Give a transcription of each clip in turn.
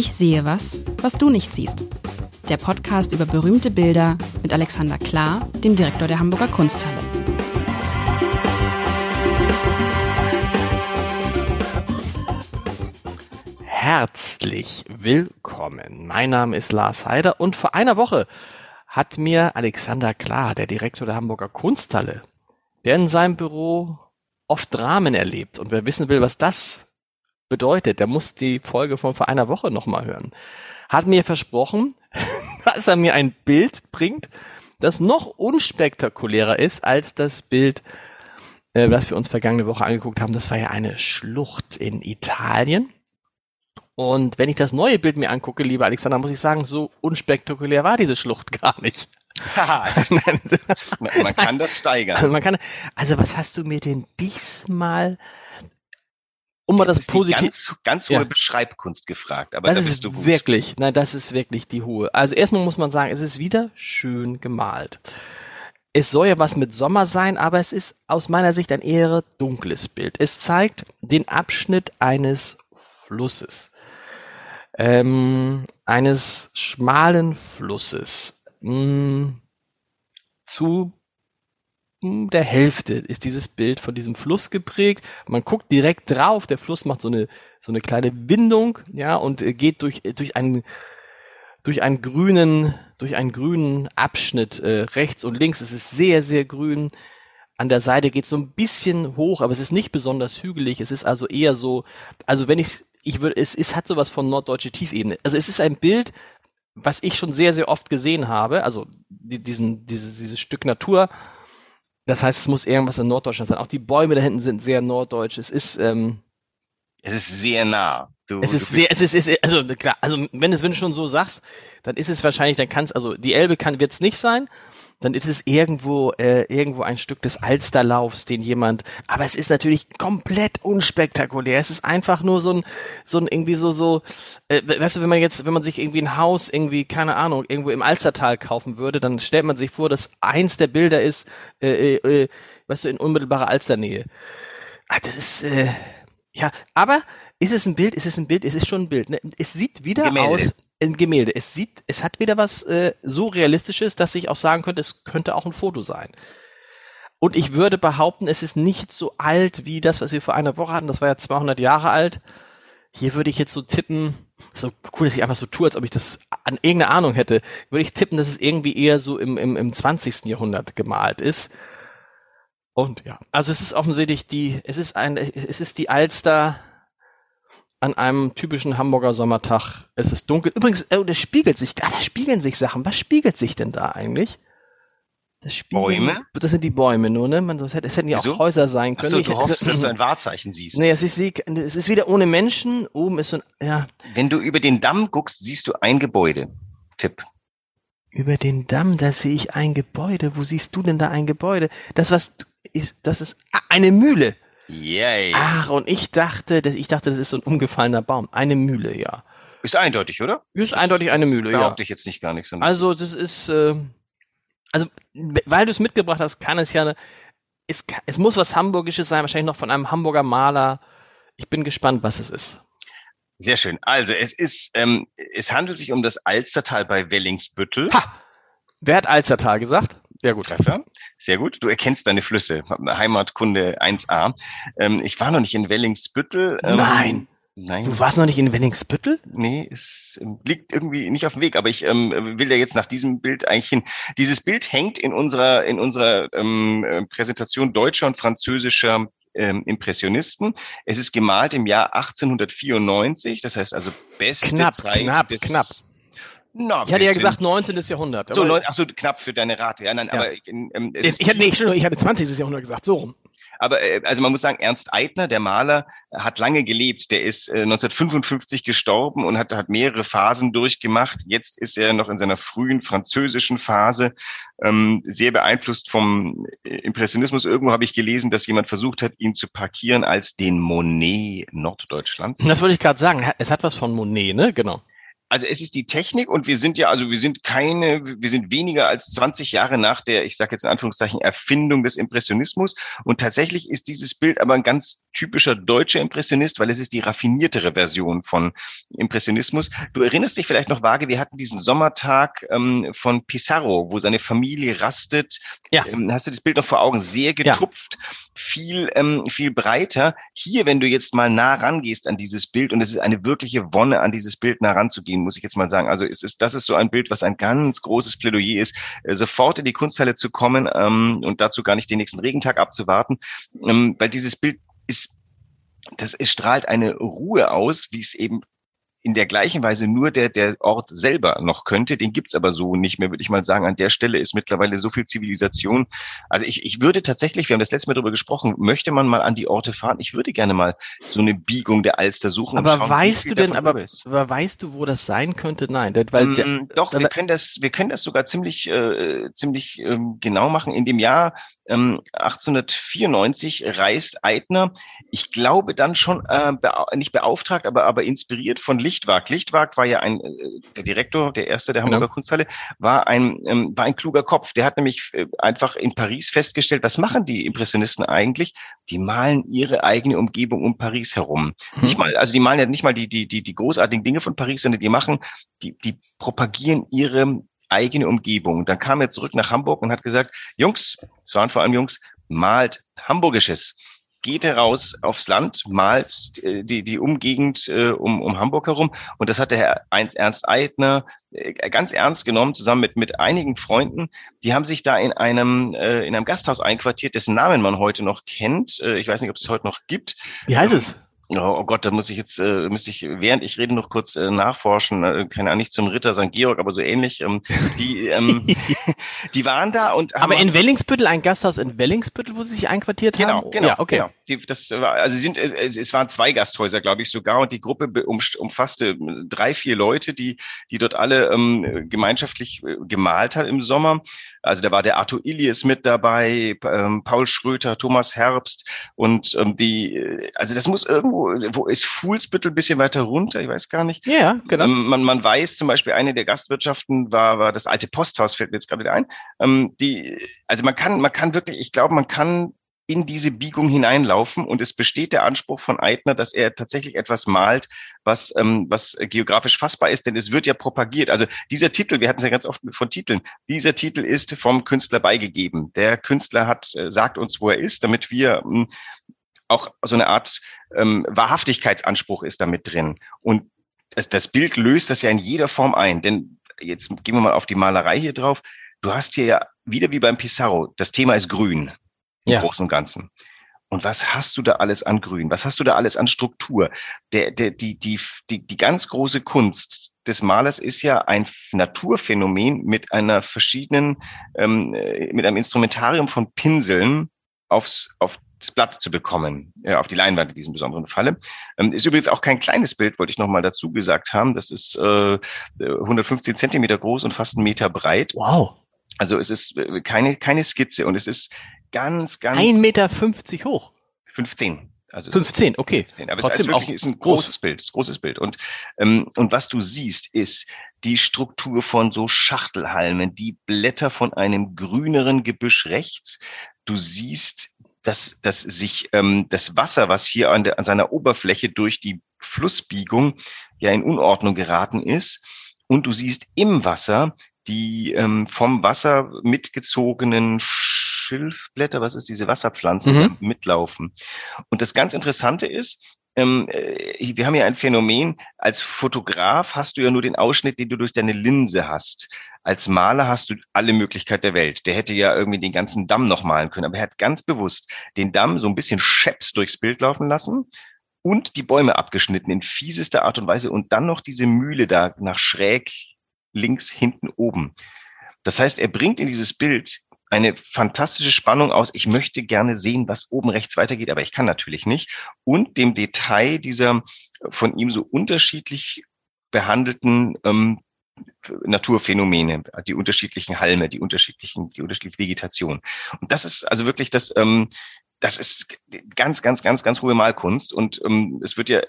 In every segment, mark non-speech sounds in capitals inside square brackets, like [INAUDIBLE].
Ich sehe was, was du nicht siehst. Der Podcast über berühmte Bilder mit Alexander Klar, dem Direktor der Hamburger Kunsthalle. Herzlich willkommen. Mein Name ist Lars Heider und vor einer Woche hat mir Alexander Klar, der Direktor der Hamburger Kunsthalle, der in seinem Büro oft Dramen erlebt und wer wissen will, was das bedeutet, der muss die Folge von vor einer Woche nochmal hören. Hat mir versprochen, [LAUGHS] dass er mir ein Bild bringt, das noch unspektakulärer ist als das Bild, äh, das wir uns vergangene Woche angeguckt haben. Das war ja eine Schlucht in Italien. Und wenn ich das neue Bild mir angucke, lieber Alexander, muss ich sagen, so unspektakulär war diese Schlucht [LAUGHS] gar nicht. [LAUGHS] man kann das steigern. Also, man kann, also was hast du mir denn diesmal um mal das, positiv. Ganz, ganz hohe ja. Beschreibkunst gefragt, aber das da ist bist du wirklich, nein, das ist wirklich die hohe. Also erstmal muss man sagen, es ist wieder schön gemalt. Es soll ja was mit Sommer sein, aber es ist aus meiner Sicht ein eher dunkles Bild. Es zeigt den Abschnitt eines Flusses, ähm, eines schmalen Flusses. Mh, hm, zu der Hälfte ist dieses Bild von diesem Fluss geprägt. Man guckt direkt drauf, der Fluss macht so eine, so eine kleine Windung, ja, und äh, geht durch, äh, durch einen, durch einen grünen, durch einen grünen Abschnitt äh, rechts und links. Es ist sehr, sehr grün. An der Seite geht so ein bisschen hoch, aber es ist nicht besonders hügelig. Es ist also eher so, also wenn ich ich würde, es, es hat sowas von norddeutsche Tiefebene. Also es ist ein Bild, was ich schon sehr, sehr oft gesehen habe. Also diesen, dieses, dieses Stück Natur das heißt, es muss irgendwas in Norddeutschland sein. Auch die Bäume da hinten sind sehr norddeutsch. Es ist, ähm, es ist sehr nah. Du, es ist sehr, es ist, es ist, also klar, also wenn es, wenn du schon so sagst, dann ist es wahrscheinlich, dann kann es, also die Elbe kann, wird es nicht sein, dann ist es irgendwo äh, irgendwo ein Stück des Alsterlaufs, den jemand. Aber es ist natürlich komplett unspektakulär. Es ist einfach nur so ein so ein irgendwie so so. Äh, weißt du, wenn man jetzt, wenn man sich irgendwie ein Haus irgendwie keine Ahnung irgendwo im Alstertal kaufen würde, dann stellt man sich vor, dass eins der Bilder ist, äh, äh, äh weißt du, in unmittelbarer Alsternähe. Ah, das ist äh, ja, aber ist es ein Bild? Ist es ein Bild? Es ist schon ein Bild. Ne? Es sieht wieder Gemälde. aus ein Gemälde. Es sieht, es hat wieder was äh, so realistisches, dass ich auch sagen könnte, es könnte auch ein Foto sein. Und ich würde behaupten, es ist nicht so alt wie das, was wir vor einer Woche hatten. Das war ja 200 Jahre alt. Hier würde ich jetzt so tippen, so cool, dass ich einfach so tue, als ob ich das an irgendeine Ahnung hätte, würde ich tippen, dass es irgendwie eher so im, im, im 20. Jahrhundert gemalt ist. Und ja, also es ist offensichtlich die, es ist ein, es ist die Alster an einem typischen Hamburger Sommertag. Es ist dunkel. Übrigens, äh, das spiegelt sich, ah, da spiegeln sich Sachen. Was spiegelt sich denn da eigentlich? Das Spiegeln, Bäume? Das sind die Bäume nur, ne? Man, das, hätte, es hätten ja auch Häuser sein können. Achso, du hoffst, dass du ein Wahrzeichen siehst. Nee, es ist, es ist wieder ohne Menschen. Oben ist so ein, ja. Wenn du über den Damm guckst, siehst du ein Gebäude. Tipp. Über den Damm, da sehe ich ein Gebäude. Wo siehst du denn da ein Gebäude? Das was ist, das ist ah, eine Mühle. Yay. Ach, und ich dachte, dass, ich dachte, das ist so ein umgefallener Baum. Eine Mühle, ja. Ist eindeutig, oder? Ist eindeutig eine Mühle, ja. Ich jetzt nicht gar nichts. Also, das ist, äh, also, weil du es mitgebracht hast, kann es ja, eine, es, es muss was Hamburgisches sein, wahrscheinlich noch von einem Hamburger Maler. Ich bin gespannt, was es ist. Sehr schön. Also, es ist, ähm, es handelt sich um das Alstertal bei Wellingsbüttel. Ha! Wer hat Alstertal gesagt? Sehr gut. Treffer. Sehr gut. Du erkennst deine Flüsse. Heimatkunde 1a. Ähm, ich war noch nicht in Wellingsbüttel. Ähm, Nein. Nein. Du warst noch nicht in Wellingsbüttel? Nee, es ähm, liegt irgendwie nicht auf dem Weg, aber ich ähm, will ja jetzt nach diesem Bild eigentlich hin. Dieses Bild hängt in unserer, in unserer ähm, äh, Präsentation deutscher und französischer ähm, Impressionisten. Es ist gemalt im Jahr 1894, das heißt also beste knapp, Zeit knapp, des, knapp. Na, ich hatte ja gesagt 19. Jahrhundert. So, neun, ach so, knapp für deine Rate. Ja, nein, ja. aber ähm, ich, ich, hatte, nee, ich hatte 20. Jahrhundert gesagt, so rum. Aber äh, also man muss sagen, Ernst Eitner, der Maler, hat lange gelebt. Der ist äh, 1955 gestorben und hat, hat mehrere Phasen durchgemacht. Jetzt ist er noch in seiner frühen französischen Phase ähm, sehr beeinflusst vom Impressionismus. Irgendwo habe ich gelesen, dass jemand versucht hat, ihn zu parkieren als den Monet Norddeutschlands. Das wollte ich gerade sagen. Es hat was von Monet, ne? Genau. Also es ist die Technik und wir sind ja, also wir sind keine, wir sind weniger als 20 Jahre nach der, ich sage jetzt in Anführungszeichen, Erfindung des Impressionismus. Und tatsächlich ist dieses Bild aber ein ganz typischer deutscher Impressionist, weil es ist die raffiniertere Version von Impressionismus. Du erinnerst dich vielleicht noch vage, wir hatten diesen Sommertag ähm, von Pissarro, wo seine Familie rastet. Ja. Ähm, hast du das Bild noch vor Augen? Sehr getupft, ja. viel, ähm, viel breiter. Hier, wenn du jetzt mal nah rangehst an dieses Bild, und es ist eine wirkliche Wonne, an dieses Bild nah ranzugehen, muss ich jetzt mal sagen. Also es ist, das ist so ein Bild, was ein ganz großes Plädoyer ist, äh, sofort in die Kunsthalle zu kommen ähm, und dazu gar nicht den nächsten Regentag abzuwarten, ähm, weil dieses Bild ist das es strahlt eine Ruhe aus, wie es eben in der gleichen Weise nur der, der Ort selber noch könnte. Den gibt's aber so nicht mehr, würde ich mal sagen. An der Stelle ist mittlerweile so viel Zivilisation. Also ich, ich würde tatsächlich, wir haben das letzte Mal darüber gesprochen, möchte man mal an die Orte fahren? Ich würde gerne mal so eine Biegung der Alster suchen. Aber schauen, weißt du denn, aber, aber weißt du, wo das sein könnte? Nein, weil mm, der, doch, wir können das, wir können das sogar ziemlich, äh, ziemlich ähm, genau machen. In dem Jahr ähm, 1894 reist Eitner, ich glaube dann schon äh, bea nicht beauftragt, aber aber inspiriert von Lichtwag. Lichtwag war ja ein, äh, der Direktor, der erste der Hamburger genau. Kunsthalle, war ein, ähm, war ein kluger Kopf. Der hat nämlich äh, einfach in Paris festgestellt, was machen die Impressionisten eigentlich? Die malen ihre eigene Umgebung um Paris herum. Hm. Nicht mal, also die malen ja nicht mal die, die, die, die großartigen Dinge von Paris, sondern die machen, die, die propagieren ihre eigene Umgebung. Dann kam er zurück nach Hamburg und hat gesagt, Jungs, es waren vor allem Jungs, malt Hamburgisches geht heraus aufs Land, malt äh, die, die Umgegend äh, um, um Hamburg herum. Und das hat der Herr Ernst Eitner äh, ganz ernst genommen, zusammen mit, mit einigen Freunden. Die haben sich da in einem, äh, in einem Gasthaus einquartiert, dessen Namen man heute noch kennt. Äh, ich weiß nicht, ob es heute noch gibt. Wie heißt es? Oh, oh Gott, da muss ich jetzt, äh, müsste ich, während ich rede, noch kurz äh, nachforschen. Äh, keine Ahnung, nicht zum Ritter St. Georg, aber so ähnlich. Ähm, die, ähm, [LAUGHS] die waren da und Aber in Wellingsbüttel, ein Gasthaus in Wellingsbüttel, wo sie sich einquartiert genau, haben? Genau, ja, okay. Genau. Die, das war, also sind, äh, es, es waren zwei Gasthäuser, glaube ich sogar, und die Gruppe um, umfasste drei, vier Leute, die, die dort alle ähm, gemeinschaftlich äh, gemalt hat im Sommer. Also da war der Arthur Ilies mit dabei, ähm, Paul Schröter, Thomas Herbst und ähm, die, äh, also das muss irgendwo, wo ist Fuhlsbüttel ein bisschen weiter runter, ich weiß gar nicht. Ja, genau. Ähm, man, man weiß zum Beispiel, eine der Gastwirtschaften war, war das alte Posthaus, fällt mir jetzt gerade wieder ein. Ähm, die, also man kann, man kann wirklich, ich glaube, man kann in diese Biegung hineinlaufen und es besteht der Anspruch von Eitner, dass er tatsächlich etwas malt, was, ähm, was geografisch fassbar ist, denn es wird ja propagiert. Also dieser Titel, wir hatten es ja ganz oft von Titeln, dieser Titel ist vom Künstler beigegeben. Der Künstler hat, äh, sagt uns, wo er ist, damit wir ähm, auch so eine Art ähm, Wahrhaftigkeitsanspruch ist damit drin. Und das, das Bild löst das ja in jeder Form ein, denn jetzt gehen wir mal auf die Malerei hier drauf. Du hast hier ja wieder wie beim Pissarro, das Thema ist grün im ja. Großen und Ganzen. Und was hast du da alles an Grün? Was hast du da alles an Struktur? Der, der, die, die, die, die ganz große Kunst des Malers ist ja ein Naturphänomen mit einer verschiedenen, ähm, äh, mit einem Instrumentarium von Pinseln aufs, auf das Blatt zu bekommen, äh, auf die Leinwand in diesem besonderen Falle. Ähm, ist übrigens auch kein kleines Bild, wollte ich nochmal dazu gesagt haben. Das ist äh, 115 Zentimeter groß und fast einen Meter breit. Wow. Also es ist äh, keine, keine Skizze und es ist ganz, ganz. Ein Meter fünfzig hoch. 15. Also 15, okay. 15. Aber Trotzdem es ist, wirklich, ist ein großes groß. Bild, großes Bild. Und, ähm, und was du siehst, ist die Struktur von so Schachtelhalmen, die Blätter von einem grüneren Gebüsch rechts. Du siehst, dass, dass sich ähm, das Wasser, was hier an, der, an seiner Oberfläche durch die Flussbiegung ja in Unordnung geraten ist. Und du siehst im Wasser die ähm, vom Wasser mitgezogenen Schilfblätter, was ist diese Wasserpflanze, mhm. mitlaufen. Und das ganz Interessante ist, ähm, äh, wir haben ja ein Phänomen, als Fotograf hast du ja nur den Ausschnitt, den du durch deine Linse hast. Als Maler hast du alle Möglichkeit der Welt. Der hätte ja irgendwie den ganzen Damm noch malen können, aber er hat ganz bewusst den Damm so ein bisschen scheps durchs Bild laufen lassen und die Bäume abgeschnitten in fiesester Art und Weise und dann noch diese Mühle da nach schräg links, hinten, oben. Das heißt, er bringt in dieses Bild eine fantastische Spannung aus. Ich möchte gerne sehen, was oben rechts weitergeht, aber ich kann natürlich nicht. Und dem Detail dieser von ihm so unterschiedlich behandelten ähm, Naturphänomene, die unterschiedlichen Halme, die unterschiedlichen, die unterschiedliche Vegetation. Und das ist also wirklich das, ähm, das ist ganz, ganz, ganz, ganz hohe Malkunst. Und ähm, es wird ja,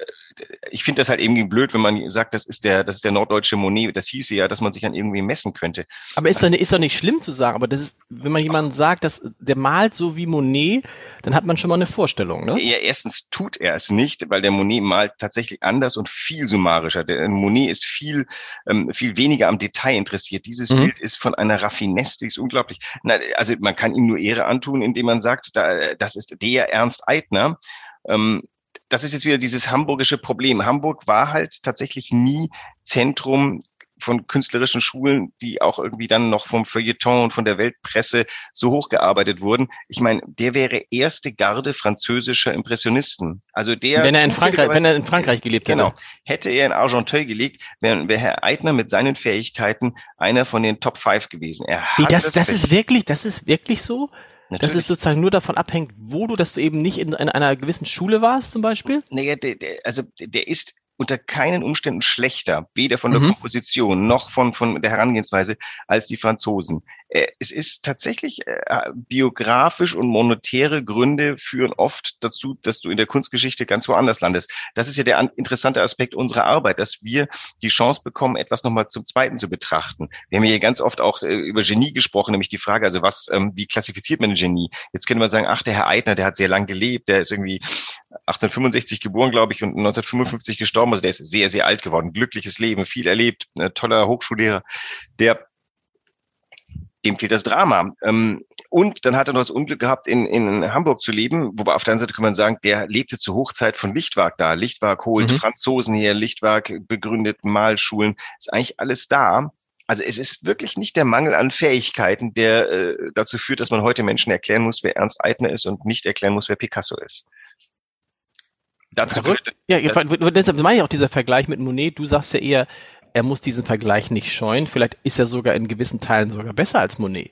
ich finde das halt irgendwie blöd, wenn man sagt, das ist der, das ist der norddeutsche Monet. Das hieße ja, dass man sich an irgendwie messen könnte. Aber ist doch, nicht, ist doch nicht schlimm zu sagen, aber das ist, wenn man jemanden sagt, dass der malt so wie Monet, dann hat man schon mal eine Vorstellung, ne? Ja, erstens tut er es nicht, weil der Monet malt tatsächlich anders und viel summarischer. Der Monet ist viel, ähm, viel weniger am Detail interessiert. Dieses mhm. Bild ist von einer Raffinesse, die ist unglaublich. Na, also man kann ihm nur Ehre antun, indem man sagt, da, das ist der Ernst Eitner. Ähm, das ist jetzt wieder dieses hamburgische Problem. Hamburg war halt tatsächlich nie Zentrum von künstlerischen Schulen, die auch irgendwie dann noch vom Feuilleton und von der Weltpresse so hochgearbeitet wurden. Ich meine, der wäre erste Garde französischer Impressionisten. Also der wenn er in Frankreich, wenn er in Frankreich gelebt hätte. Genau. Hätte er in Argenteuil gelegt, wäre wär Herr Eitner mit seinen Fähigkeiten einer von den Top Five gewesen. Er Wie, das, das, das ist wirklich, das ist wirklich so? Natürlich. Dass es sozusagen nur davon abhängt, wo du, dass du eben nicht in, in einer gewissen Schule warst zum Beispiel? Nee, der, der, also der ist unter keinen Umständen schlechter, weder von der mhm. Komposition noch von, von der Herangehensweise als die Franzosen. Äh, es ist tatsächlich äh, biografisch und monetäre Gründe führen oft dazu, dass du in der Kunstgeschichte ganz woanders landest. Das ist ja der interessante Aspekt unserer Arbeit, dass wir die Chance bekommen, etwas nochmal zum Zweiten zu betrachten. Wir haben hier ganz oft auch äh, über Genie gesprochen, nämlich die Frage, also was, ähm, wie klassifiziert man ein Genie? Jetzt könnte man sagen, ach, der Herr Eitner, der hat sehr lang gelebt, der ist irgendwie 1865 geboren, glaube ich, und 1955 gestorben. Also der ist sehr, sehr alt geworden, glückliches Leben, viel erlebt, toller Hochschullehrer. Der dem fehlt das Drama. Ähm, und dann hat er noch das Unglück gehabt, in, in Hamburg zu leben, wobei auf der anderen Seite kann man sagen, der lebte zur Hochzeit von Lichtwag da. Lichtwag holt mhm. Franzosen her, Lichtwag begründet Malschulen, ist eigentlich alles da. Also es ist wirklich nicht der Mangel an Fähigkeiten, der äh, dazu führt, dass man heute Menschen erklären muss, wer Ernst Eitner ist und nicht erklären muss, wer Picasso ist. Dazu ja, deshalb meine ich auch dieser Vergleich mit Monet. Du sagst ja eher, er muss diesen Vergleich nicht scheuen. Vielleicht ist er sogar in gewissen Teilen sogar besser als Monet.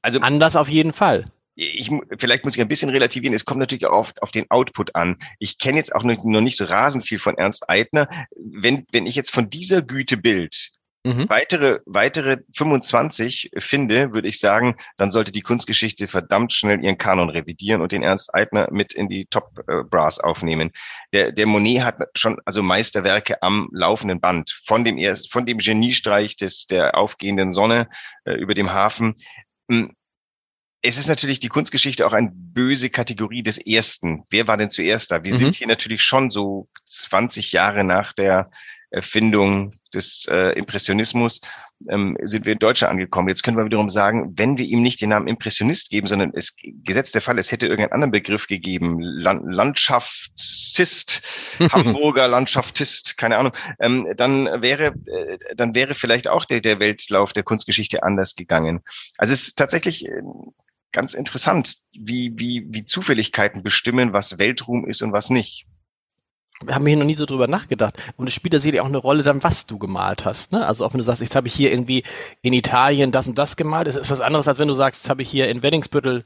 Also anders auf jeden Fall. Ich, vielleicht muss ich ein bisschen relativieren. Es kommt natürlich auch auf, auf den Output an. Ich kenne jetzt auch noch, noch nicht so rasend viel von Ernst Eitner. Wenn, wenn ich jetzt von dieser Güte Bild mhm. weitere, weitere 25 finde, würde ich sagen, dann sollte die Kunstgeschichte verdammt schnell ihren Kanon revidieren und den Ernst Eitner mit in die Top äh, Brass aufnehmen. Der, der Monet hat schon also Meisterwerke am laufenden Band. Von dem erst, von dem Geniestreich des, der aufgehenden Sonne äh, über dem Hafen. Hm, es ist natürlich die Kunstgeschichte auch eine böse Kategorie des Ersten. Wer war denn zuerst da? Wir mhm. sind hier natürlich schon so 20 Jahre nach der Erfindung des äh, Impressionismus ähm, sind wir in Deutschland angekommen. Jetzt können wir wiederum sagen, wenn wir ihm nicht den Namen Impressionist geben, sondern es gesetzt der Fall, es hätte irgendeinen anderen Begriff gegeben, Land, Landschaftist, [LAUGHS] Hamburger Landschaftist, keine Ahnung, ähm, dann wäre äh, dann wäre vielleicht auch der, der Weltlauf der Kunstgeschichte anders gegangen. Also es ist tatsächlich äh, ganz interessant, wie, wie, wie Zufälligkeiten bestimmen, was Weltruhm ist und was nicht wir haben hier noch nie so drüber nachgedacht. Und es spielt da sicherlich auch eine Rolle dann, was du gemalt hast. Ne? Also auch wenn du sagst, jetzt habe ich hier irgendwie in Italien das und das gemalt, ist es was anderes, als wenn du sagst, jetzt habe ich hier in Weddingsbüttel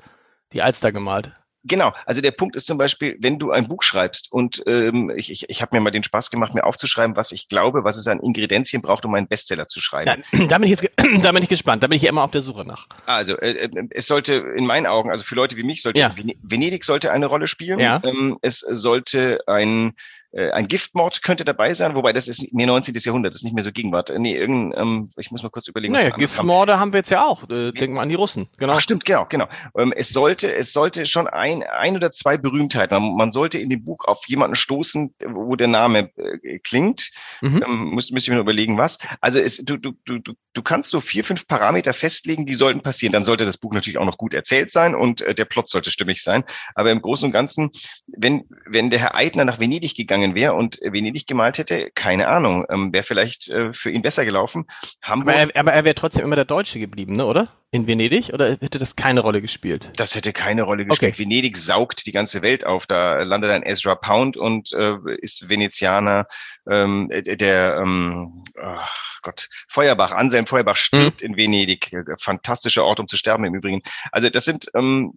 die Alster gemalt. Genau, also der Punkt ist zum Beispiel, wenn du ein Buch schreibst und ähm, ich, ich, ich habe mir mal den Spaß gemacht, mir aufzuschreiben, was ich glaube, was es an Ingredienzien braucht, um einen Bestseller zu schreiben. Ja, [CLEARS THROAT] da bin ich jetzt [CLEARS THROAT] da bin ich gespannt, da bin ich immer auf der Suche nach. Also äh, äh, es sollte in meinen Augen, also für Leute wie mich, sollte ja. Venedig sollte eine Rolle spielen. Ja. Ähm, es sollte ein ein Giftmord könnte dabei sein, wobei das ist nee 19. Jahrhundert, das ist nicht mehr so Gegenwart. Äh, nee, irgendein, ähm, ich muss mal kurz überlegen. Naja, Giftmorde haben wir jetzt ja auch. Äh, denken wir an die Russen. Genau. Ach, stimmt, genau, genau. Ähm, es sollte, es sollte schon ein, ein oder zwei Berühmtheiten. Man, man sollte in dem Buch auf jemanden stoßen, wo der Name äh, klingt. Mhm. Ähm, muss, müsste ich mir nur überlegen, was. Also es, du, du, du, du kannst so vier, fünf Parameter festlegen, die sollten passieren. Dann sollte das Buch natürlich auch noch gut erzählt sein und äh, der Plot sollte stimmig sein. Aber im Großen und Ganzen, wenn, wenn der Herr Eitner nach Venedig gegangen gegangen wäre und Venedig gemalt hätte, keine Ahnung, ähm, wäre vielleicht äh, für ihn besser gelaufen. Hamburg, aber er, aber er wäre trotzdem immer der Deutsche geblieben, ne, oder? In Venedig oder hätte das keine Rolle gespielt? Das hätte keine Rolle gespielt. Okay. Venedig saugt die ganze Welt auf. Da landet ein Ezra Pound und äh, ist Venezianer. Ähm, der ähm, oh Gott Feuerbach, Anselm Feuerbach stirbt mhm. in Venedig. Fantastischer Ort, um zu sterben im Übrigen. Also das sind ähm,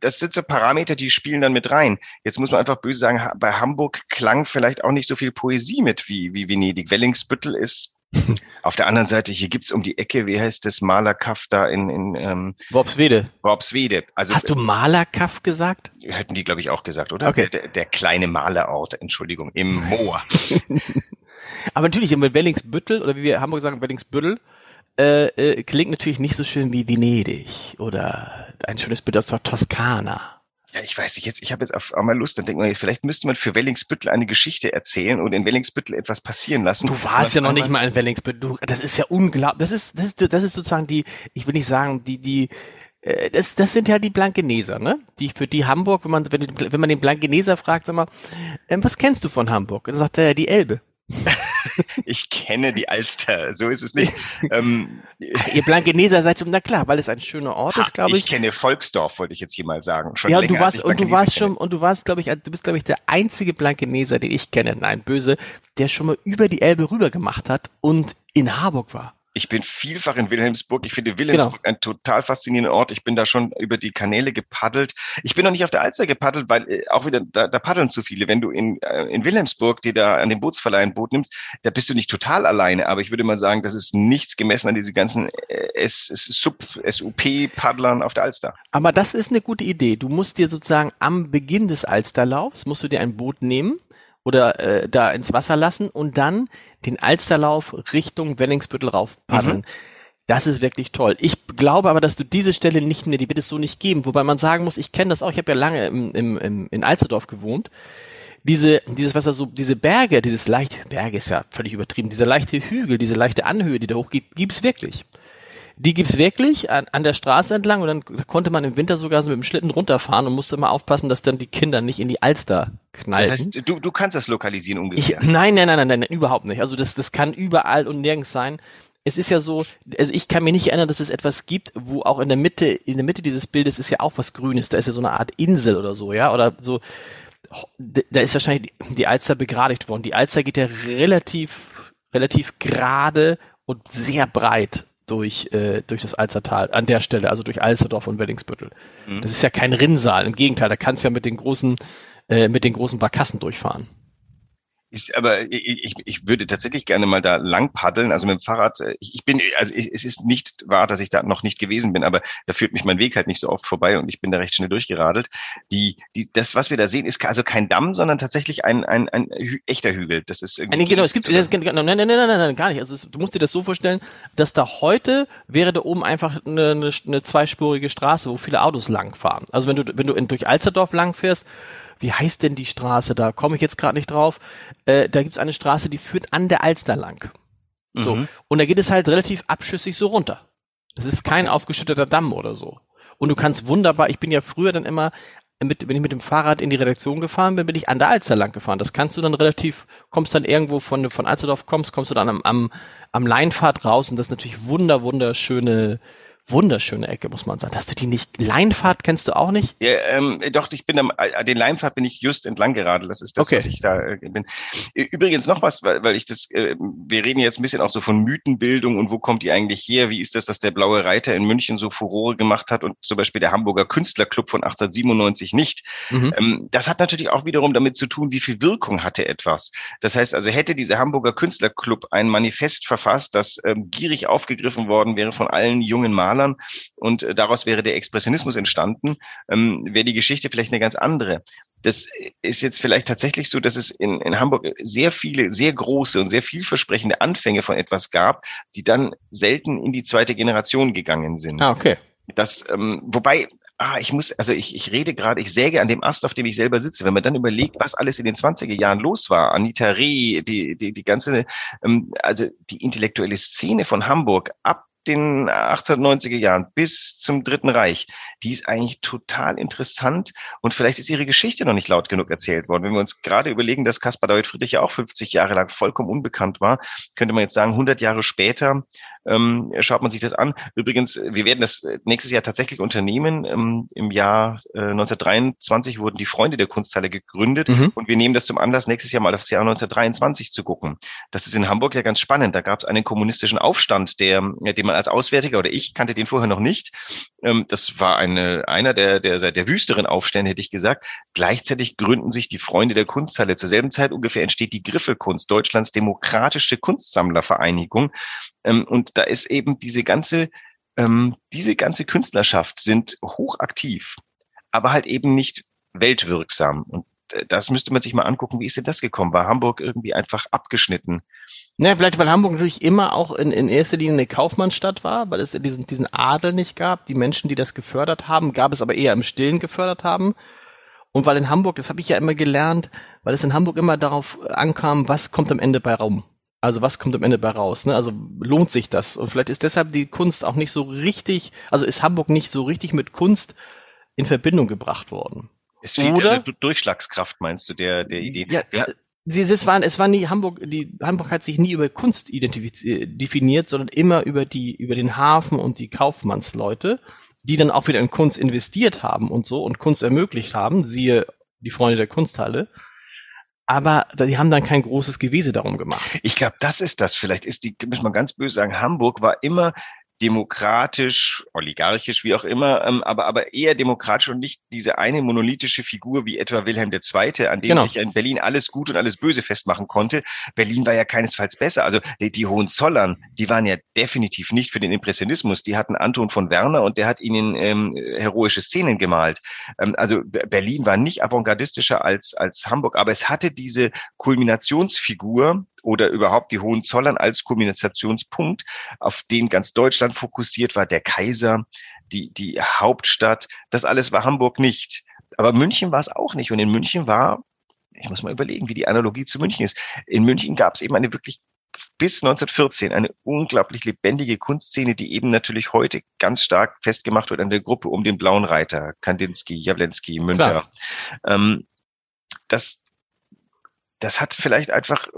das sind so Parameter, die spielen dann mit rein. Jetzt muss man einfach böse sagen, bei Hamburg klang vielleicht auch nicht so viel Poesie mit wie, wie Venedig. Wellingsbüttel ist [LAUGHS] Auf der anderen Seite, hier gibt's um die Ecke, wie heißt das, Malerkaff da in, in ähm, Worpswede. Worpswede. Also, Hast du Malerkaff gesagt? Hätten die, glaube ich, auch gesagt, oder? Okay. Der, der kleine Malerort, Entschuldigung, im Moor. [LAUGHS] Aber natürlich, in Wellingsbüttel, oder wie wir Hamburg sagen, Wellingsbüttel, äh, äh, klingt natürlich nicht so schön wie Venedig oder ein schönes Bild aus der Toskana. Ja, ich weiß nicht, jetzt, ich habe jetzt auf einmal Lust, dann denkt man, jetzt, vielleicht müsste man für Wellingsbüttel eine Geschichte erzählen und in Wellingsbüttel etwas passieren lassen. Du warst ja noch nicht mal in Wellingsbüttel. Du, das ist ja unglaublich. Das ist, das ist, das ist sozusagen die, ich will nicht sagen, die, die, äh, das, das sind ja die Blankeneser, ne? Die für die Hamburg, wenn man, wenn, wenn man den Blankeneser fragt, sag mal, ähm, was kennst du von Hamburg? Und dann sagt er ja die Elbe. [LAUGHS] [LAUGHS] ich kenne die Alster, so ist es nicht. ähm, Ihr Blankeneser seid schon, na klar, weil es ein schöner Ort ist, glaube ich. Ich kenne Volksdorf, wollte ich jetzt hier mal sagen. Schon ja, und du warst, und du warst schon, und du warst, glaube ich, du bist, glaube ich, der einzige Blankeneser, den ich kenne, nein, böse, der schon mal über die Elbe rüber gemacht hat und in Harburg war. Ich bin vielfach in Wilhelmsburg. Ich finde Wilhelmsburg genau. ein total faszinierender Ort. Ich bin da schon über die Kanäle gepaddelt. Ich bin noch nicht auf der Alster gepaddelt, weil äh, auch wieder, da, da paddeln zu viele. Wenn du in, äh, in Wilhelmsburg dir da an dem Bootsverleih ein Boot nimmst, da bist du nicht total alleine. Aber ich würde mal sagen, das ist nichts gemessen an diese ganzen äh, Sub-SUP-Paddlern auf der Alster. Aber das ist eine gute Idee. Du musst dir sozusagen am Beginn des Alsterlaufs, musst du dir ein Boot nehmen oder äh, da ins Wasser lassen und dann den Alsterlauf Richtung Wellingsbüttel rauf paddeln. Mhm. Das ist wirklich toll. Ich glaube aber, dass du diese Stelle nicht mehr, die wird es so nicht geben. Wobei man sagen muss, ich kenne das auch, ich habe ja lange im, im, im, in Alsterdorf gewohnt. Diese, dieses Wasser so, diese Berge, dieses leichte, Berge ist ja völlig übertrieben, dieser leichte Hügel, diese leichte Anhöhe, die da hochgeht, gibt's wirklich. Die gibt's wirklich an, an der Straße entlang und dann konnte man im Winter sogar so mit dem Schlitten runterfahren und musste mal aufpassen, dass dann die Kinder nicht in die Alster knallen. Das heißt, du, du kannst das lokalisieren ungefähr. Ich, nein, nein, nein, nein, nein, überhaupt nicht. Also das, das kann überall und nirgends sein. Es ist ja so, also ich kann mir nicht erinnern, dass es etwas gibt, wo auch in der Mitte, in der Mitte dieses Bildes ist ja auch was Grünes. Da ist ja so eine Art Insel oder so, ja, oder so. Da ist wahrscheinlich die Alster begradigt worden. Die Alster geht ja relativ, relativ gerade und sehr breit durch, äh, durch das Alzertal an der Stelle, also durch Alsterdorf und Wellingsbüttel. Mhm. Das ist ja kein Rinnsaal, im Gegenteil, da kannst du ja mit den großen, äh, mit den großen Barkassen durchfahren. Ist, aber ich, ich würde tatsächlich gerne mal da lang paddeln. Also mit dem Fahrrad, äh, ich, bin, also es ist nicht wahr, dass ich da noch nicht gewesen bin, aber da führt mich mein Weg halt nicht so oft vorbei und ich bin da recht schnell durchgeradelt. Die, die, das, was wir da sehen, ist also kein Damm, sondern tatsächlich ein, ein, ein, echter Hügel. Das ist irgendwie. Nee, genau, es gibt, das, nein, nein, nein, nein, nein, nein, gar nicht. Also es, du musst dir das so vorstellen, dass da heute wäre da oben einfach eine, eine, eine zweispurige Straße, wo viele Autos langfahren. Also wenn du, wenn du in, durch Alsterdorf lang fährst, wie heißt denn die Straße da? Komme ich jetzt gerade nicht drauf. Äh, da gibt's eine Straße, die führt an der Alster lang. So. Mhm. Und da geht es halt relativ abschüssig so runter. Das ist kein aufgeschütteter Damm oder so. Und du kannst wunderbar, ich bin ja früher dann immer mit, wenn ich mit dem Fahrrad in die Redaktion gefahren bin, bin ich an der Alster lang gefahren. Das kannst du dann relativ, kommst dann irgendwo von, von Alsterdorf kommst, kommst du dann am, am, am Leinfahrt raus und das ist natürlich wunder, wunderschöne, wunderschöne Ecke, muss man sagen. Dass du die nicht, Leinfahrt kennst du auch nicht? Ja, ähm, doch, ich bin am, äh, den Leinfahrt bin ich just entlang geradelt. Das ist das, okay. was ich da äh, bin. Übrigens noch was, weil, weil ich das, äh, wir reden jetzt ein bisschen auch so von Mythenbildung und wo kommt die eigentlich her? Wie ist das, dass der Blaue Reiter in München so Furore gemacht hat und zum Beispiel der Hamburger Künstlerclub von 1897 nicht? Mhm. Ähm, das hat natürlich auch wiederum damit zu tun, wie viel Wirkung hatte etwas. Das heißt also, hätte dieser Hamburger Künstlerclub ein Manifest verfasst, das ähm, gierig aufgegriffen worden wäre von allen jungen Malern, Malern und äh, daraus wäre der Expressionismus entstanden, ähm, wäre die Geschichte vielleicht eine ganz andere. Das ist jetzt vielleicht tatsächlich so, dass es in, in Hamburg sehr viele, sehr große und sehr vielversprechende Anfänge von etwas gab, die dann selten in die zweite Generation gegangen sind. Ah, okay. Das, ähm, wobei ah, ich muss, also ich, ich rede gerade, ich säge an dem Ast, auf dem ich selber sitze. Wenn man dann überlegt, was alles in den 20er Jahren los war, Anita Reh, die, die, die ganze, ähm, also die intellektuelle Szene von Hamburg ab den 1890er Jahren bis zum Dritten Reich, die ist eigentlich total interessant und vielleicht ist ihre Geschichte noch nicht laut genug erzählt worden. Wenn wir uns gerade überlegen, dass Caspar David Friedrich ja auch 50 Jahre lang vollkommen unbekannt war, könnte man jetzt sagen, 100 Jahre später ähm, schaut man sich das an. Übrigens, wir werden das nächstes Jahr tatsächlich unternehmen. Ähm, Im Jahr äh, 1923 wurden die Freunde der Kunsthalle gegründet mhm. und wir nehmen das zum Anlass, nächstes Jahr mal aufs Jahr 1923 zu gucken. Das ist in Hamburg ja ganz spannend. Da gab es einen kommunistischen Aufstand, der, den man als Auswärtiger oder ich kannte den vorher noch nicht. Ähm, das war eine, einer der, der, der wüsteren Aufstände, hätte ich gesagt. Gleichzeitig gründen sich die Freunde der Kunsthalle. Zur selben Zeit ungefähr entsteht die Griffelkunst, Deutschlands demokratische Kunstsammlervereinigung. Ähm, da ist eben diese ganze, ähm, diese ganze Künstlerschaft sind hochaktiv, aber halt eben nicht weltwirksam. Und äh, das müsste man sich mal angucken, wie ist denn das gekommen? War Hamburg irgendwie einfach abgeschnitten? Ja, vielleicht, weil Hamburg natürlich immer auch in, in erster Linie eine Kaufmannsstadt war, weil es diesen, diesen Adel nicht gab. Die Menschen, die das gefördert haben, gab es aber eher im Stillen gefördert haben. Und weil in Hamburg, das habe ich ja immer gelernt, weil es in Hamburg immer darauf ankam, was kommt am Ende bei Raum. Also was kommt am Ende bei raus? Ne? Also lohnt sich das? Und vielleicht ist deshalb die Kunst auch nicht so richtig, also ist Hamburg nicht so richtig mit Kunst in Verbindung gebracht worden. Es fehlt Oder, eine Durchschlagskraft, meinst du, der, der Idee? Ja, ja. Sie, es war, es war nie Hamburg, die Hamburg hat sich nie über Kunst definiert, sondern immer über die, über den Hafen und die Kaufmannsleute, die dann auch wieder in Kunst investiert haben und so und Kunst ermöglicht haben, siehe die Freunde der Kunsthalle aber die haben dann kein großes Gewese darum gemacht. Ich glaube, das ist das. Vielleicht ist die, muss man ganz böse sagen, Hamburg war immer demokratisch, oligarchisch, wie auch immer, ähm, aber, aber eher demokratisch und nicht diese eine monolithische Figur wie etwa Wilhelm II., an dem genau. sich in Berlin alles gut und alles böse festmachen konnte. Berlin war ja keinesfalls besser. Also die, die Hohenzollern, die waren ja definitiv nicht für den Impressionismus. Die hatten Anton von Werner und der hat ihnen ähm, heroische Szenen gemalt. Ähm, also Berlin war nicht avantgardistischer als, als Hamburg, aber es hatte diese Kulminationsfigur, oder überhaupt die Hohenzollern als Kulminationspunkt, auf den ganz Deutschland fokussiert war, der Kaiser, die, die Hauptstadt. Das alles war Hamburg nicht. Aber München war es auch nicht. Und in München war, ich muss mal überlegen, wie die Analogie zu München ist. In München gab es eben eine wirklich bis 1914 eine unglaublich lebendige Kunstszene, die eben natürlich heute ganz stark festgemacht wird an der Gruppe um den Blauen Reiter, Kandinsky, Jawlensky, Münter. Ähm, das, das hat vielleicht einfach,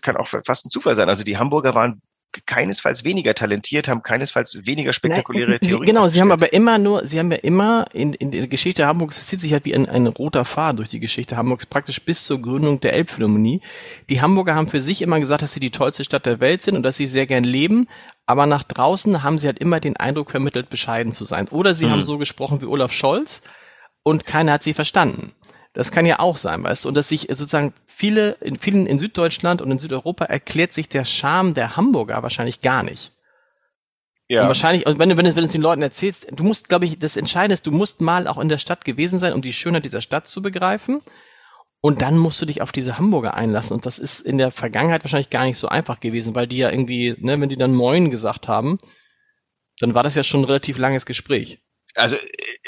kann auch fast ein Zufall sein. Also die Hamburger waren keinesfalls weniger talentiert, haben keinesfalls weniger spektakuläre Nein, Theorien. Genau, sie haben aber immer nur, sie haben ja immer in, in der Geschichte Hamburgs, es zieht sich halt wie ein, ein roter Faden durch die Geschichte Hamburgs, praktisch bis zur Gründung der Elbphilharmonie. Die Hamburger haben für sich immer gesagt, dass sie die tollste Stadt der Welt sind und dass sie sehr gern leben, aber nach draußen haben sie halt immer den Eindruck vermittelt, bescheiden zu sein. Oder sie mhm. haben so gesprochen wie Olaf Scholz und keiner hat sie verstanden. Das kann ja auch sein, weißt du, und dass sich sozusagen viele, in vielen in Süddeutschland und in Südeuropa erklärt sich der Charme der Hamburger wahrscheinlich gar nicht. Ja. Und wahrscheinlich, und wenn du, wenn du, wenn du es den Leuten erzählst, du musst, glaube ich, das Entscheidende ist, du musst mal auch in der Stadt gewesen sein, um die Schönheit dieser Stadt zu begreifen. Und dann musst du dich auf diese Hamburger einlassen. Und das ist in der Vergangenheit wahrscheinlich gar nicht so einfach gewesen, weil die ja irgendwie, ne, wenn die dann Moin gesagt haben, dann war das ja schon ein relativ langes Gespräch. Also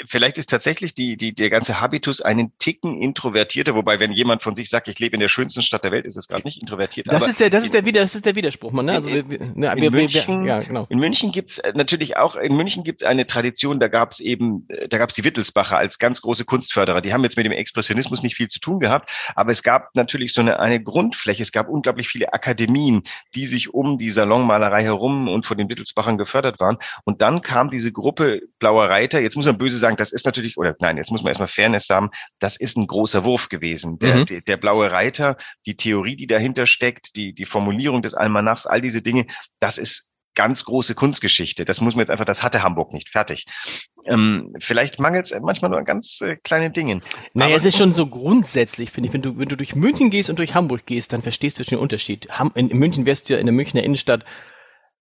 vielleicht ist tatsächlich die, die, der ganze Habitus einen Ticken introvertierter, wobei wenn jemand von sich sagt, ich lebe in der schönsten Stadt der Welt, ist es gerade nicht introvertiert. Das ist der, das ist der, das ist der Widerspruch, man. Ne? Also in, wir, ne, in, wir, München, wir, ja, genau. in München gibt's äh, natürlich auch, in München gibt's eine Tradition, da gab's eben, äh, da gab's die Wittelsbacher als ganz große Kunstförderer. Die haben jetzt mit dem Expressionismus nicht viel zu tun gehabt, aber es gab natürlich so eine, eine Grundfläche. Es gab unglaublich viele Akademien, die sich um die Salonmalerei herum und von den Wittelsbachern gefördert waren. Und dann kam diese Gruppe Blauer Reiter. Jetzt muss man böse sagen, das ist natürlich, oder nein, jetzt muss man erstmal Fairness haben, das ist ein großer Wurf gewesen. Der, mhm. der, der blaue Reiter, die Theorie, die dahinter steckt, die, die Formulierung des Almanachs, all diese Dinge, das ist ganz große Kunstgeschichte. Das muss man jetzt einfach, das hatte Hamburg nicht. Fertig. Ähm, vielleicht mangelt es manchmal nur an ganz äh, kleinen Dingen. Naja, es ist schon so grundsätzlich, finde ich, wenn du, wenn du durch München gehst und durch Hamburg gehst, dann verstehst du schon den Unterschied. in, in München wärst du ja in der Münchner Innenstadt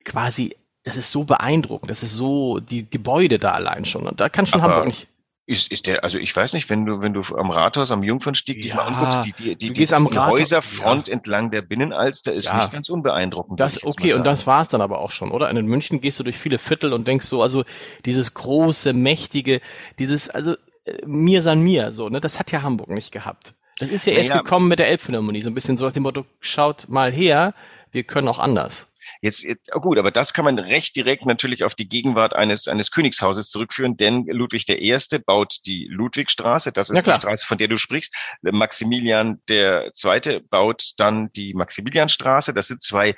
quasi, das ist so beeindruckend, das ist so, die Gebäude da allein schon. Und da kann schon Aber Hamburg nicht. Ist, ist der, also ich weiß nicht, wenn du, wenn du am Rathaus am Jungfernstieg ja, dich mal anguckst, die, die, die, die, Häuserfront ja. entlang der Binnenalster ist ja. nicht ganz unbeeindruckend. Das, okay, und das war's dann aber auch schon, oder? In München gehst du durch viele Viertel und denkst so, also dieses große, mächtige, dieses, also äh, mir san mir, so, ne, das hat ja Hamburg nicht gehabt. Das ist ja erst gekommen mit der Elbphilharmonie, so ein bisschen so nach dem Motto, schaut mal her, wir können auch anders. Jetzt, oh gut, aber das kann man recht direkt natürlich auf die Gegenwart eines, eines Königshauses zurückführen, denn Ludwig I. baut die Ludwigstraße, das ist die Straße, von der du sprichst. Maximilian II. baut dann die Maximilianstraße. Das sind zwei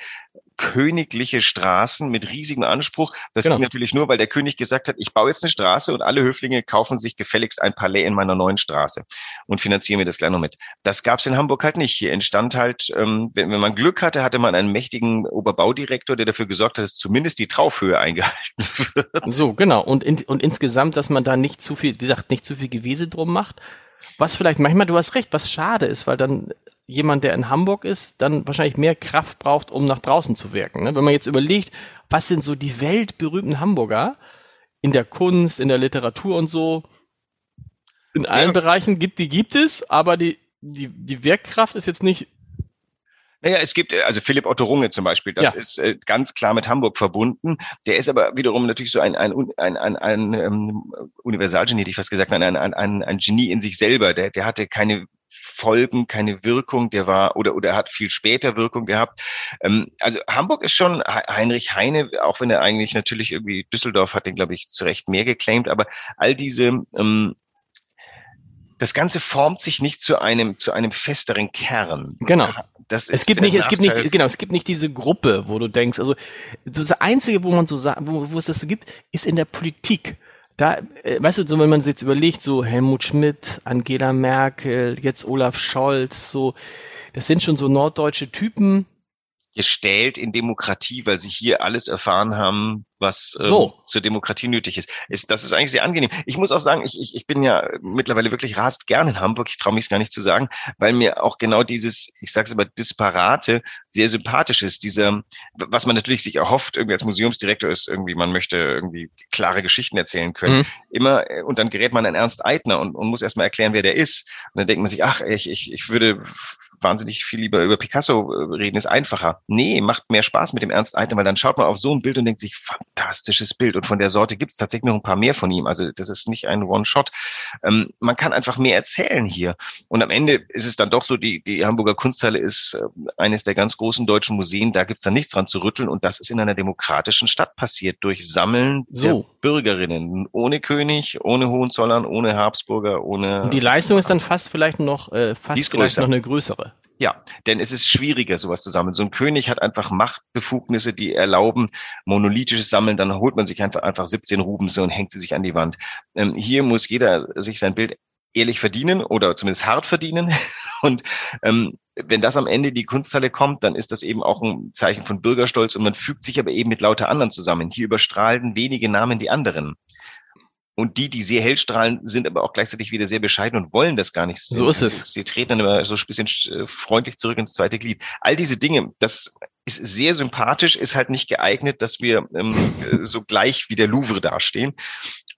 königliche Straßen mit riesigem Anspruch. Das genau. ging natürlich nur, weil der König gesagt hat, ich baue jetzt eine Straße und alle Höflinge kaufen sich gefälligst ein Palais in meiner neuen Straße und finanzieren mir das gleich noch mit. Das gab es in Hamburg halt nicht. Hier entstand halt, ähm, wenn, wenn man Glück hatte, hatte man einen mächtigen Oberbaudirektor, der dafür gesorgt hat, dass zumindest die Traufhöhe [LAUGHS] eingehalten wird. So, genau. Und, in, und insgesamt, dass man da nicht zu viel, wie gesagt, nicht zu viel Gewese drum macht. Was vielleicht manchmal, du hast recht, was schade ist, weil dann jemand, der in Hamburg ist, dann wahrscheinlich mehr Kraft braucht, um nach draußen zu wirken. Ne? Wenn man jetzt überlegt, was sind so die weltberühmten Hamburger in der Kunst, in der Literatur und so, in allen ja. Bereichen gibt, die gibt es, aber die, die, die Wirkkraft ist jetzt nicht naja, es gibt, also Philipp Otto Runge zum Beispiel, das ja. ist äh, ganz klar mit Hamburg verbunden. Der ist aber wiederum natürlich so ein, ein, ein, ein, ein ähm, Universalgenie, hätte ich fast gesagt, ein, ein, ein, ein Genie in sich selber. Der, der hatte keine Folgen, keine Wirkung, der war oder oder hat viel später Wirkung gehabt. Ähm, also Hamburg ist schon Heinrich Heine, auch wenn er eigentlich natürlich irgendwie Düsseldorf hat den glaube ich zu Recht mehr geclaimed, aber all diese ähm, das Ganze formt sich nicht zu einem zu einem festeren Kern. Genau. Das ist es gibt nicht, es gibt nicht, genau, es gibt nicht diese Gruppe, wo du denkst, also das einzige, wo man so sagt, wo, wo es das so gibt, ist in der Politik. Da, äh, weißt du, so wenn man sich jetzt überlegt, so Helmut Schmidt, Angela Merkel, jetzt Olaf Scholz, so, das sind schon so norddeutsche Typen, gestellt in Demokratie, weil sie hier alles erfahren haben, was ähm, so. zur Demokratie nötig ist. ist. Das ist eigentlich sehr angenehm. Ich muss auch sagen, ich, ich, ich bin ja mittlerweile wirklich rast gern in Hamburg. Ich traue mich es gar nicht zu sagen, weil mir auch genau dieses, ich sage es immer, Disparate sehr sympathisch ist. Dieser, was man natürlich sich erhofft, irgendwie als Museumsdirektor ist, irgendwie, man möchte irgendwie klare Geschichten erzählen können. Mhm. Immer, äh, und dann gerät man an Ernst Eitner und, und muss erstmal erklären, wer der ist. Und dann denkt man sich, ach, ich, ich, ich würde wahnsinnig viel lieber über Picasso äh, reden, ist einfacher. Nee, macht mehr Spaß mit dem Ernst Eitner, weil dann schaut man auf so ein Bild und denkt sich, fantastisches Bild. Und von der Sorte gibt es tatsächlich noch ein paar mehr von ihm. Also das ist nicht ein One-Shot. Ähm, man kann einfach mehr erzählen hier. Und am Ende ist es dann doch so, die, die Hamburger Kunsthalle ist äh, eines der ganz großen deutschen Museen. Da gibt es dann nichts dran zu rütteln. Und das ist in einer demokratischen Stadt passiert, durch Sammeln so. Bürgerinnen. Ohne König, ohne Hohenzollern, ohne Habsburger, ohne... Und die Leistung ist dann fast vielleicht noch, äh, fast vielleicht noch eine größere. Ja, denn es ist schwieriger, sowas zu sammeln. So ein König hat einfach Machtbefugnisse, die erlauben monolithisches Sammeln. Dann holt man sich einfach, einfach 17 Rubens und hängt sie sich an die Wand. Ähm, hier muss jeder sich sein Bild ehrlich verdienen oder zumindest hart verdienen. [LAUGHS] Und ähm, wenn das am Ende die Kunsthalle kommt, dann ist das eben auch ein Zeichen von Bürgerstolz und man fügt sich aber eben mit lauter anderen zusammen. Hier überstrahlen wenige Namen die anderen. Und die, die sehr hell strahlen, sind aber auch gleichzeitig wieder sehr bescheiden und wollen das gar nicht. So ist es. Sie treten dann immer so ein bisschen äh, freundlich zurück ins zweite Glied. All diese Dinge, das ist sehr sympathisch, ist halt nicht geeignet, dass wir ähm, äh, so gleich wie der Louvre dastehen.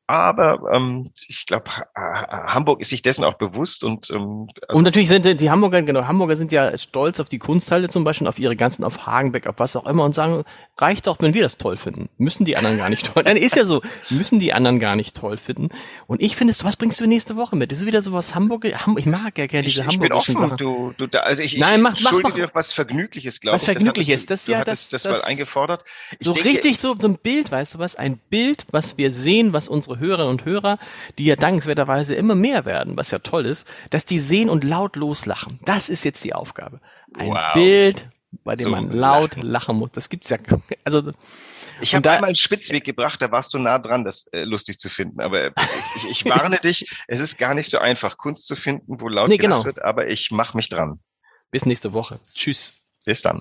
Aber ähm, ich glaube, Hamburg ist sich dessen auch bewusst und ähm, also und natürlich sind die Hamburger genau Hamburger sind ja stolz auf die Kunsthalle zum Beispiel, auf ihre ganzen, auf Hagenbeck, auf was auch immer und sagen, reicht doch, wenn wir das toll finden. Müssen die anderen gar nicht toll. [LAUGHS] Nein, ist ja so, müssen die anderen gar nicht toll finden. Und ich finde, was bringst du nächste Woche mit? Das ist wieder so was Hamburg. Ich mag ja gerne diese ich, ich hamburgischen bin offen. Sachen. Du, du, da, also ich, Nein, mach, ich schulde mach, dir was Vergnügliches, glaube ich. Was Vergnügliches, das, ja, das, das, das mal eingefordert. Ich so denke, richtig so so ein Bild, weißt du was? Ein Bild, was wir sehen, was unsere Hörerinnen und Hörer die ja dankenswerterweise immer mehr werden, was ja toll ist, dass die sehen und laut loslachen. Das ist jetzt die Aufgabe. Ein wow. Bild, bei dem so man laut lachen. lachen muss. Das gibt's ja. Also ich habe einmal einen Spitzweg gebracht, da warst du nah dran, das äh, lustig zu finden. Aber ich, ich warne dich, es ist gar nicht so einfach, Kunst zu finden, wo laut nee, genau. wird, aber ich mache mich dran. Bis nächste Woche. Tschüss. Bis dann.